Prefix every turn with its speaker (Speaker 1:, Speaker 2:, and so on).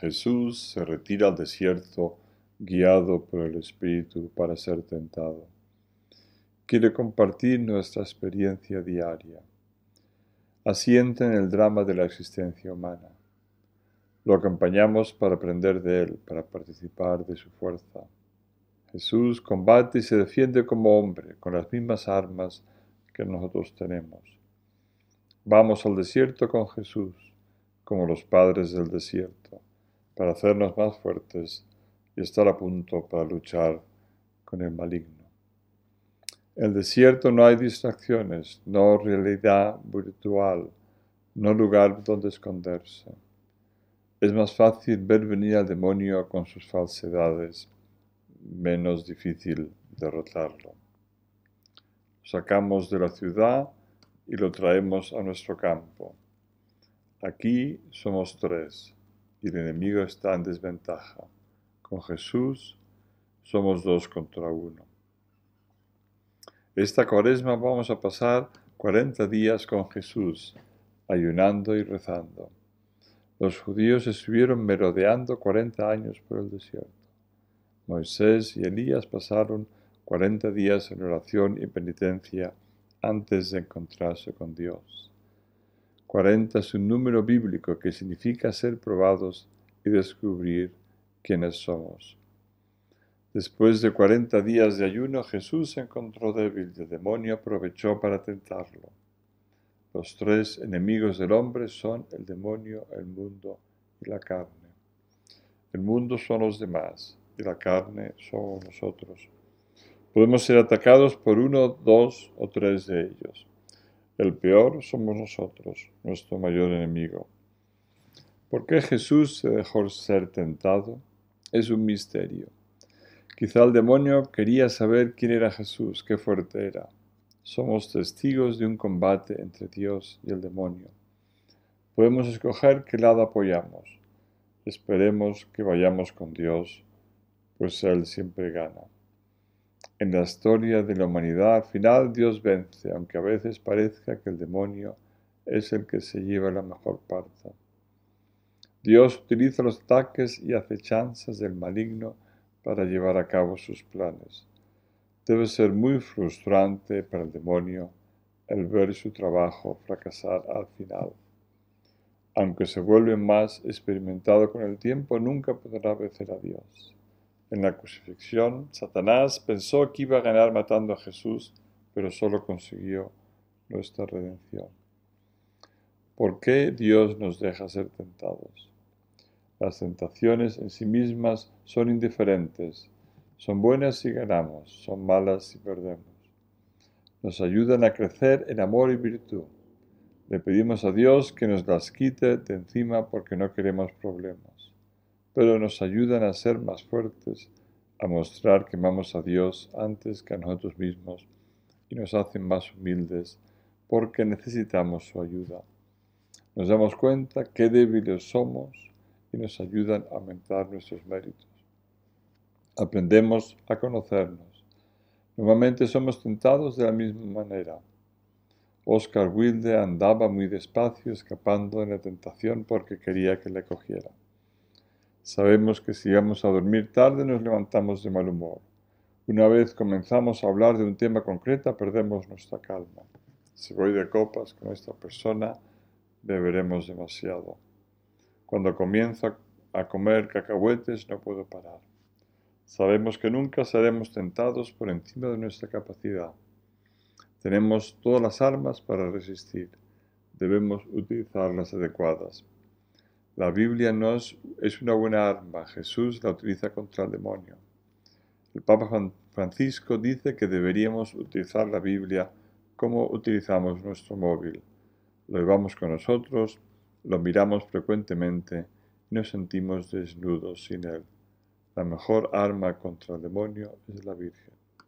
Speaker 1: Jesús se retira al desierto guiado por el Espíritu para ser tentado. Quiere compartir nuestra experiencia diaria. Asiente en el drama de la existencia humana. Lo acompañamos para aprender de Él, para participar de su fuerza. Jesús combate y se defiende como hombre, con las mismas armas que nosotros tenemos. Vamos al desierto con Jesús, como los padres del desierto para hacernos más fuertes y estar a punto para luchar con el maligno. En el desierto no hay distracciones, no realidad virtual, no lugar donde esconderse. Es más fácil ver venir al demonio con sus falsedades, menos difícil derrotarlo. Lo sacamos de la ciudad y lo traemos a nuestro campo. Aquí somos tres y el enemigo está en desventaja. Con Jesús somos dos contra uno. Esta cuaresma vamos a pasar 40 días con Jesús, ayunando y rezando. Los judíos estuvieron merodeando 40 años por el desierto. Moisés y Elías pasaron 40 días en oración y penitencia antes de encontrarse con Dios. 40 es un número bíblico que significa ser probados y descubrir quiénes somos. Después de 40 días de ayuno, Jesús se encontró débil y el demonio aprovechó para tentarlo. Los tres enemigos del hombre son el demonio, el mundo y la carne. El mundo son los demás y la carne somos nosotros. Podemos ser atacados por uno, dos o tres de ellos. El peor somos nosotros, nuestro mayor enemigo. ¿Por qué Jesús se dejó ser tentado? Es un misterio. Quizá el demonio quería saber quién era Jesús, qué fuerte era. Somos testigos de un combate entre Dios y el demonio. Podemos escoger qué lado apoyamos. Esperemos que vayamos con Dios, pues Él siempre gana. En la historia de la humanidad, al final Dios vence, aunque a veces parezca que el demonio es el que se lleva la mejor parte. Dios utiliza los ataques y acechanzas del maligno para llevar a cabo sus planes. Debe ser muy frustrante para el demonio el ver su trabajo fracasar al final. Aunque se vuelve más experimentado con el tiempo, nunca podrá vencer a Dios. En la crucifixión, Satanás pensó que iba a ganar matando a Jesús, pero solo consiguió nuestra redención. ¿Por qué Dios nos deja ser tentados? Las tentaciones en sí mismas son indiferentes, son buenas si ganamos, son malas si perdemos. Nos ayudan a crecer en amor y virtud. Le pedimos a Dios que nos las quite de encima porque no queremos problemas pero nos ayudan a ser más fuertes, a mostrar que amamos a Dios antes que a nosotros mismos y nos hacen más humildes porque necesitamos su ayuda. Nos damos cuenta qué débiles somos y nos ayudan a aumentar nuestros méritos. Aprendemos a conocernos. Normalmente somos tentados de la misma manera. Oscar Wilde andaba muy despacio escapando de la tentación porque quería que le cogiera. Sabemos que si vamos a dormir tarde nos levantamos de mal humor. Una vez comenzamos a hablar de un tema concreto perdemos nuestra calma. Si voy de copas con esta persona, beberemos demasiado. Cuando comienzo a comer cacahuetes no puedo parar. Sabemos que nunca seremos tentados por encima de nuestra capacidad. Tenemos todas las armas para resistir. Debemos utilizarlas adecuadas. La Biblia no es, una buena arma, Jesús la utiliza contra el demonio. El Papa Francisco dice que deberíamos utilizar la Biblia como utilizamos nuestro móvil. Lo llevamos con nosotros, lo miramos frecuentemente y nos sentimos desnudos sin él. La mejor arma contra el demonio es la Virgen.